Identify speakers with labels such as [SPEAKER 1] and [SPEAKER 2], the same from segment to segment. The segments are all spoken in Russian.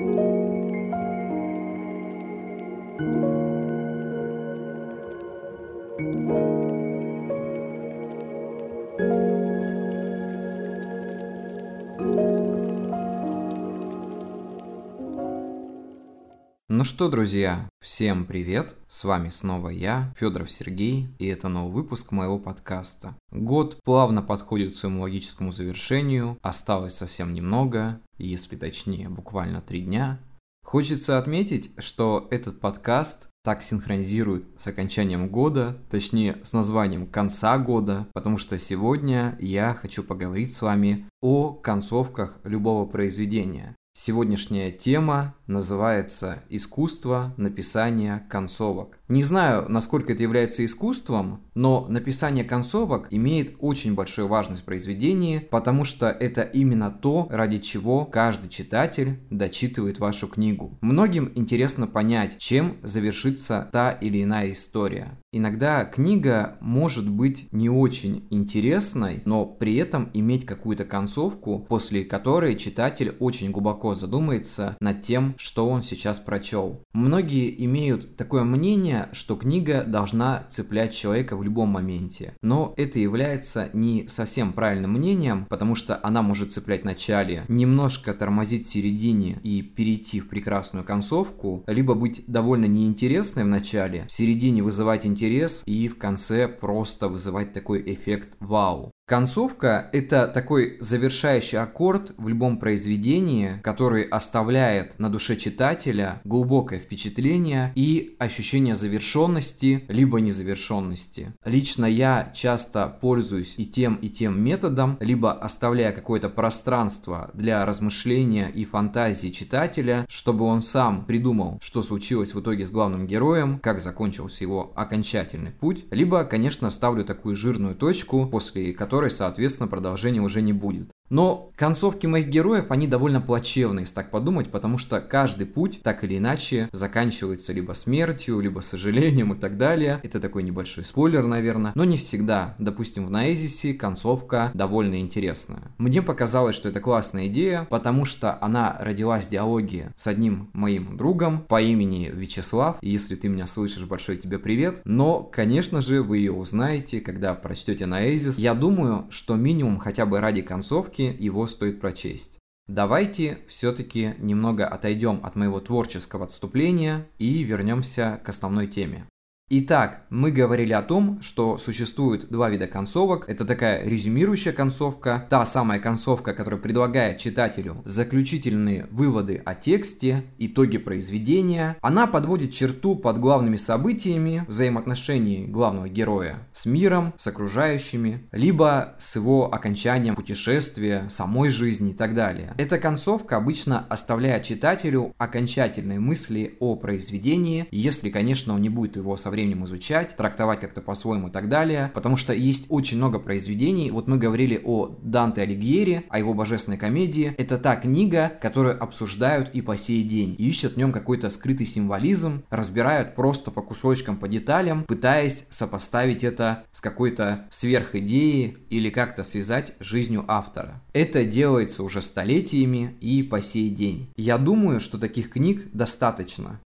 [SPEAKER 1] thank you Ну что, друзья, всем привет! С вами снова я, Федоров Сергей, и это новый выпуск моего подкаста. Год плавно подходит к своему логическому завершению, осталось совсем немного, если точнее, буквально три дня. Хочется отметить, что этот подкаст так синхронизирует с окончанием года, точнее с названием конца года, потому что сегодня я хочу поговорить с вами о концовках любого произведения. Сегодняшняя тема называется «Искусство написания концовок». Не знаю, насколько это является искусством, но написание концовок имеет очень большую важность в произведении, потому что это именно то, ради чего каждый читатель дочитывает вашу книгу. Многим интересно понять, чем завершится та или иная история. Иногда книга может быть не очень интересной, но при этом иметь какую-то концовку, после которой читатель очень глубоко задумается над тем, что он сейчас прочел. Многие имеют такое мнение, что книга должна цеплять человека в любом моменте. Но это является не совсем правильным мнением, потому что она может цеплять в начале, немножко тормозить в середине и перейти в прекрасную концовку, либо быть довольно неинтересной в начале, в середине вызывать интерес и в конце просто вызывать такой эффект вау. Концовка – это такой завершающий аккорд в любом произведении, который оставляет на душе читателя глубокое впечатление и ощущение завершенности, либо незавершенности. Лично я часто пользуюсь и тем, и тем методом, либо оставляя какое-то пространство для размышления и фантазии читателя, чтобы он сам придумал, что случилось в итоге с главным героем, как закончился его окончательный путь, либо, конечно, ставлю такую жирную точку, после которой которой, соответственно, продолжения уже не будет. Но концовки моих героев, они довольно плачевные, если так подумать, потому что каждый путь, так или иначе, заканчивается либо смертью, либо сожалением и так далее. Это такой небольшой спойлер, наверное, но не всегда. Допустим, в Наэзисе концовка довольно интересная. Мне показалось, что это классная идея, потому что она родилась в диалоге с одним моим другом по имени Вячеслав. И если ты меня слышишь, большой тебе привет. Но, конечно же, вы ее узнаете, когда прочтете Наэзис. Я думаю, что минимум хотя бы ради концовки все-таки его стоит прочесть. Давайте все-таки немного отойдем от моего творческого отступления и вернемся к основной теме. Итак, мы говорили о том, что существует два вида концовок. Это такая резюмирующая концовка, та самая концовка, которая предлагает читателю заключительные выводы о тексте, итоги произведения. Она подводит черту под главными событиями взаимоотношений главного героя с миром, с окружающими, либо с его окончанием путешествия, самой жизни и так далее. Эта концовка обычно оставляет читателю окончательные мысли о произведении, если, конечно, он не будет его со временем временем изучать, трактовать как-то по-своему и так далее, потому что есть очень много произведений. Вот мы говорили о Данте Алигьери, о его божественной комедии. Это та книга, которую обсуждают и по сей день. ищут в нем какой-то скрытый символизм, разбирают просто по кусочкам, по деталям, пытаясь сопоставить это с какой-то сверхидеей или как-то связать жизнью автора. Это делается уже столетиями и по сей день. Я думаю, что таких книг достаточно.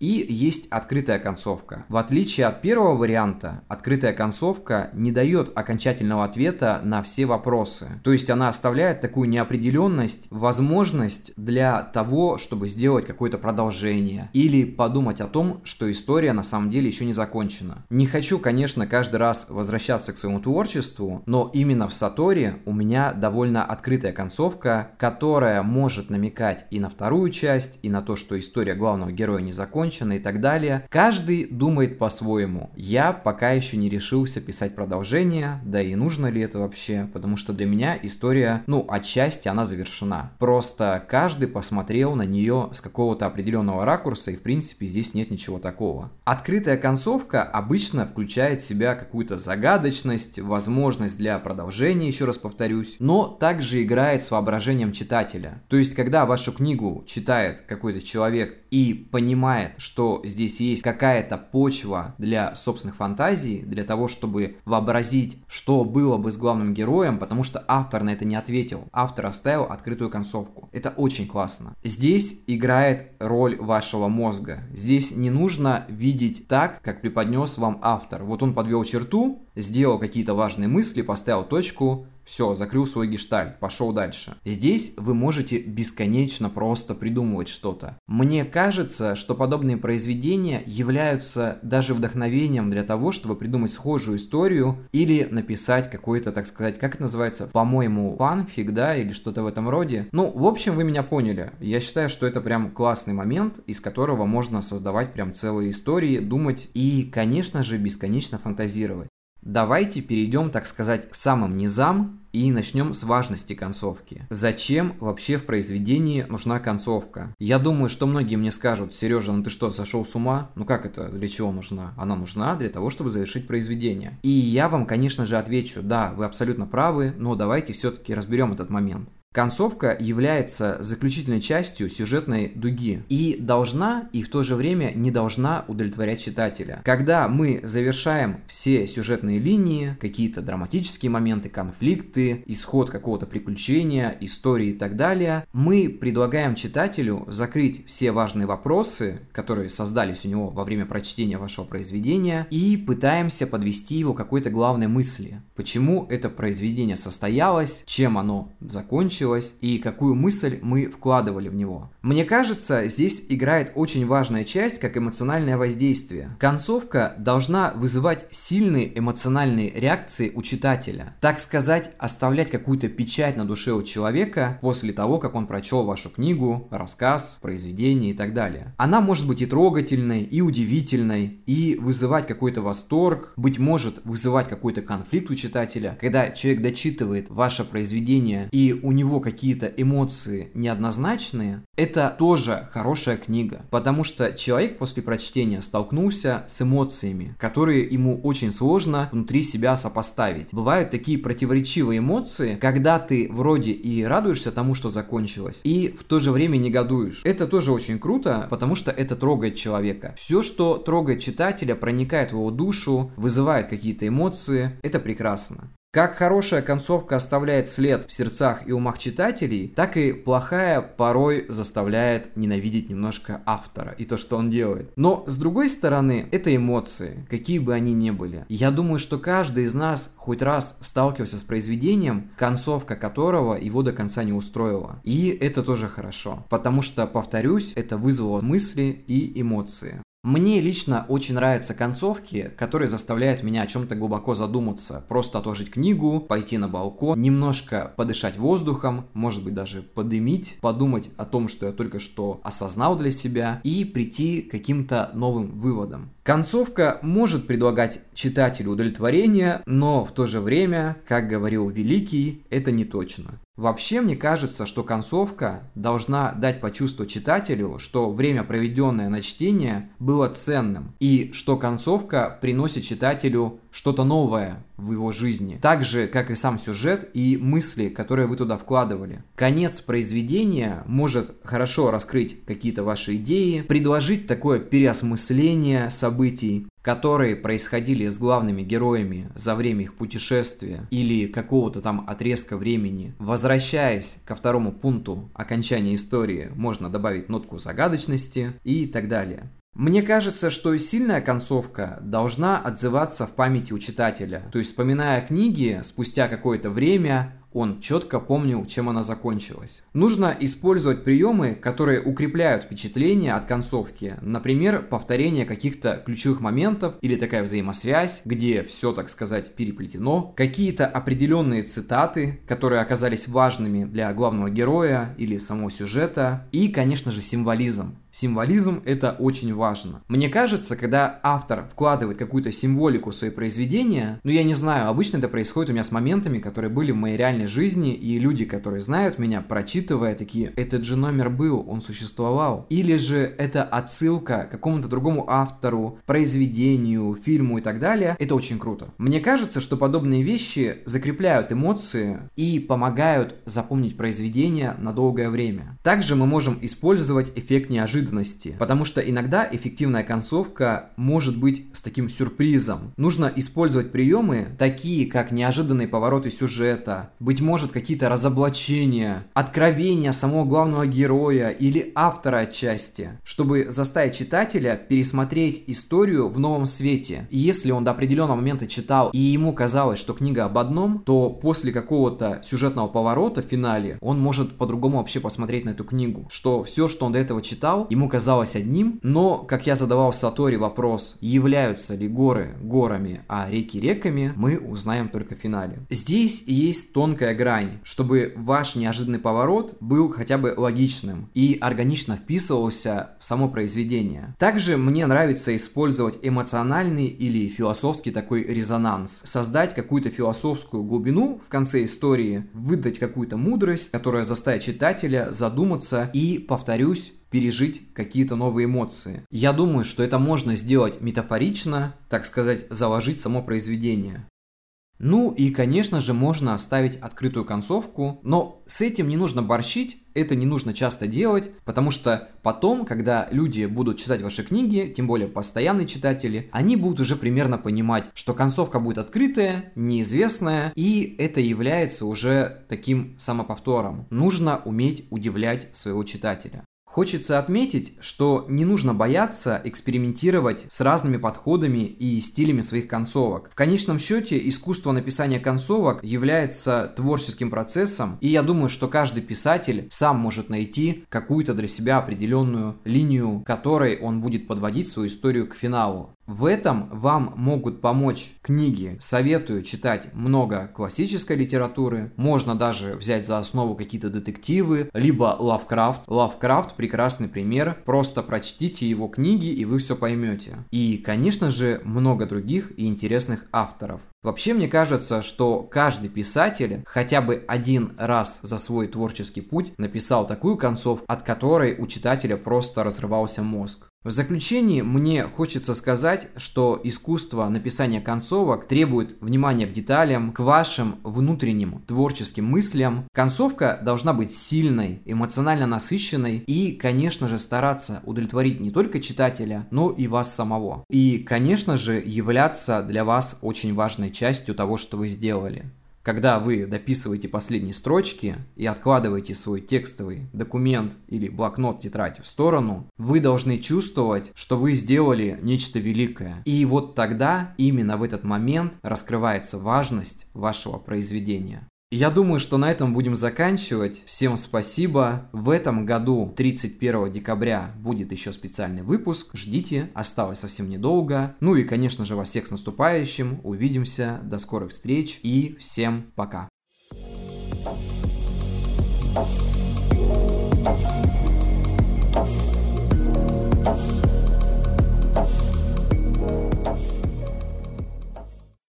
[SPEAKER 1] И есть открытая концовка. В отличие от первого варианта, открытая концовка не дает окончательного ответа на все вопросы. То есть она оставляет такую неопределенность, возможность для того, чтобы сделать какое-то продолжение или подумать о том, что история на самом деле еще не закончена. Не хочу, конечно, каждый раз возвращаться к своему творчеству, но именно в Саторе у меня довольно открытая концовка, которая может намекать и на вторую часть, и на то, что история главного героя не закончена, закончено и так далее. Каждый думает по-своему. Я пока еще не решился писать продолжение, да и нужно ли это вообще, потому что для меня история, ну, отчасти она завершена. Просто каждый посмотрел на нее с какого-то определенного ракурса, и в принципе здесь нет ничего такого. Открытая концовка обычно включает в себя какую-то загадочность, возможность для продолжения, еще раз повторюсь, но также играет с воображением читателя. То есть, когда вашу книгу читает какой-то человек и понимает, что здесь есть какая-то почва для собственных фантазий, для того, чтобы вообразить, что было бы с главным героем, потому что автор на это не ответил. Автор оставил открытую концовку. Это очень классно. Здесь играет роль вашего мозга. Здесь не нужно видеть так, как преподнес вам автор. Вот он подвел черту, сделал какие-то важные мысли, поставил точку, все, закрыл свой гештальт, пошел дальше. Здесь вы можете бесконечно просто придумывать что-то. Мне кажется, что подобные произведения являются даже вдохновением для того, чтобы придумать схожую историю или написать какой-то, так сказать, как это называется, по-моему, фанфик, да, или что-то в этом роде. Ну, в общем, вы меня поняли. Я считаю, что это прям классный момент, из которого можно создавать прям целые истории, думать и, конечно же, бесконечно фантазировать. Давайте перейдем, так сказать, к самым низам и начнем с важности концовки. Зачем вообще в произведении нужна концовка? Я думаю, что многие мне скажут, Сережа, ну ты что, сошел с ума? Ну как это, для чего нужна? Она нужна для того, чтобы завершить произведение. И я вам, конечно же, отвечу, да, вы абсолютно правы, но давайте все-таки разберем этот момент. Концовка является заключительной частью сюжетной дуги и должна, и в то же время не должна удовлетворять читателя. Когда мы завершаем все сюжетные линии, какие-то драматические моменты, конфликты, исход какого-то приключения, истории и так далее, мы предлагаем читателю закрыть все важные вопросы, которые создались у него во время прочтения вашего произведения, и пытаемся подвести его к какой-то главной мысли. Почему это произведение состоялось, чем оно закончилось, закончилось и какую мысль мы вкладывали в него. Мне кажется, здесь играет очень важная часть, как эмоциональное воздействие. Концовка должна вызывать сильные эмоциональные реакции у читателя. Так сказать, оставлять какую-то печать на душе у человека после того, как он прочел вашу книгу, рассказ, произведение и так далее. Она может быть и трогательной, и удивительной, и вызывать какой-то восторг, быть может вызывать какой-то конфликт у читателя. Когда человек дочитывает ваше произведение и у него него какие-то эмоции неоднозначные, это тоже хорошая книга. Потому что человек после прочтения столкнулся с эмоциями, которые ему очень сложно внутри себя сопоставить. Бывают такие противоречивые эмоции, когда ты вроде и радуешься тому, что закончилось, и в то же время негодуешь. Это тоже очень круто, потому что это трогает человека. Все, что трогает читателя, проникает в его душу, вызывает какие-то эмоции, это прекрасно. Как хорошая концовка оставляет след в сердцах и умах читателей, так и плохая порой заставляет ненавидеть немножко автора и то, что он делает. Но с другой стороны, это эмоции, какие бы они ни были. Я думаю, что каждый из нас хоть раз сталкивался с произведением, концовка которого его до конца не устроила. И это тоже хорошо, потому что, повторюсь, это вызвало мысли и эмоции. Мне лично очень нравятся концовки, которые заставляют меня о чем-то глубоко задуматься. Просто отложить книгу, пойти на балкон, немножко подышать воздухом, может быть даже подымить, подумать о том, что я только что осознал для себя и прийти к каким-то новым выводам. Концовка может предлагать читателю удовлетворение, но в то же время, как говорил Великий, это не точно. Вообще, мне кажется, что концовка должна дать почувствовать читателю, что время, проведенное на чтение, было ценным, и что концовка приносит читателю что-то новое в его жизни, так же, как и сам сюжет и мысли, которые вы туда вкладывали. Конец произведения может хорошо раскрыть какие-то ваши идеи, предложить такое переосмысление событий, которые происходили с главными героями за время их путешествия или какого-то там отрезка времени. Возвращаясь ко второму пункту окончания истории, можно добавить нотку загадочности и так далее. Мне кажется, что сильная концовка должна отзываться в памяти у читателя. То есть, вспоминая книги, спустя какое-то время он четко помнил, чем она закончилась. Нужно использовать приемы, которые укрепляют впечатление от концовки. Например, повторение каких-то ключевых моментов или такая взаимосвязь, где все, так сказать, переплетено. Какие-то определенные цитаты, которые оказались важными для главного героя или самого сюжета. И, конечно же, символизм. Символизм – это очень важно. Мне кажется, когда автор вкладывает какую-то символику в свои произведения, ну я не знаю, обычно это происходит у меня с моментами, которые были в моей реальной жизни, и люди, которые знают меня, прочитывая такие, этот же номер был, он существовал. Или же это отсылка к какому-то другому автору, произведению, фильму и так далее. Это очень круто. Мне кажется, что подобные вещи закрепляют эмоции и помогают запомнить произведение на долгое время. Также мы можем использовать эффект неожиданности неожиданности. Потому что иногда эффективная концовка может быть с таким сюрпризом. Нужно использовать приемы, такие как неожиданные повороты сюжета, быть может какие-то разоблачения, откровения самого главного героя или автора отчасти, чтобы заставить читателя пересмотреть историю в новом свете. И если он до определенного момента читал и ему казалось, что книга об одном, то после какого-то сюжетного поворота в финале он может по-другому вообще посмотреть на эту книгу. Что все, что он до этого читал, ему казалось одним, но, как я задавал Сатори вопрос, являются ли горы горами, а реки реками, мы узнаем только в финале. Здесь есть тонкая грань, чтобы ваш неожиданный поворот был хотя бы логичным и органично вписывался в само произведение. Также мне нравится использовать эмоциональный или философский такой резонанс, создать какую-то философскую глубину в конце истории, выдать какую-то мудрость, которая заставит читателя задуматься и, повторюсь, пережить какие-то новые эмоции. Я думаю, что это можно сделать метафорично, так сказать, заложить само произведение. Ну и, конечно же, можно оставить открытую концовку, но с этим не нужно борщить, это не нужно часто делать, потому что потом, когда люди будут читать ваши книги, тем более постоянные читатели, они будут уже примерно понимать, что концовка будет открытая, неизвестная, и это является уже таким самоповтором. Нужно уметь удивлять своего читателя. Хочется отметить, что не нужно бояться экспериментировать с разными подходами и стилями своих концовок. В конечном счете, искусство написания концовок является творческим процессом, и я думаю, что каждый писатель сам может найти какую-то для себя определенную линию, которой он будет подводить свою историю к финалу. В этом вам могут помочь книги. Советую читать много классической литературы. Можно даже взять за основу какие-то детективы, либо Лавкрафт. Лавкрафт прекрасный пример. Просто прочтите его книги и вы все поймете. И, конечно же, много других и интересных авторов. Вообще мне кажется, что каждый писатель хотя бы один раз за свой творческий путь написал такую концовку, от которой у читателя просто разрывался мозг. В заключении мне хочется сказать, что искусство написания концовок требует внимания к деталям, к вашим внутренним творческим мыслям. Концовка должна быть сильной, эмоционально насыщенной и, конечно же, стараться удовлетворить не только читателя, но и вас самого. И, конечно же, являться для вас очень важной частью того, что вы сделали. Когда вы дописываете последние строчки и откладываете свой текстовый документ или блокнот, тетрадь в сторону, вы должны чувствовать, что вы сделали нечто великое. И вот тогда, именно в этот момент, раскрывается важность вашего произведения. Я думаю, что на этом будем заканчивать. Всем спасибо. В этом году, 31 декабря, будет еще специальный выпуск. Ждите, осталось совсем недолго. Ну и, конечно же, вас всех с наступающим. Увидимся. До скорых встреч и всем пока. Thank you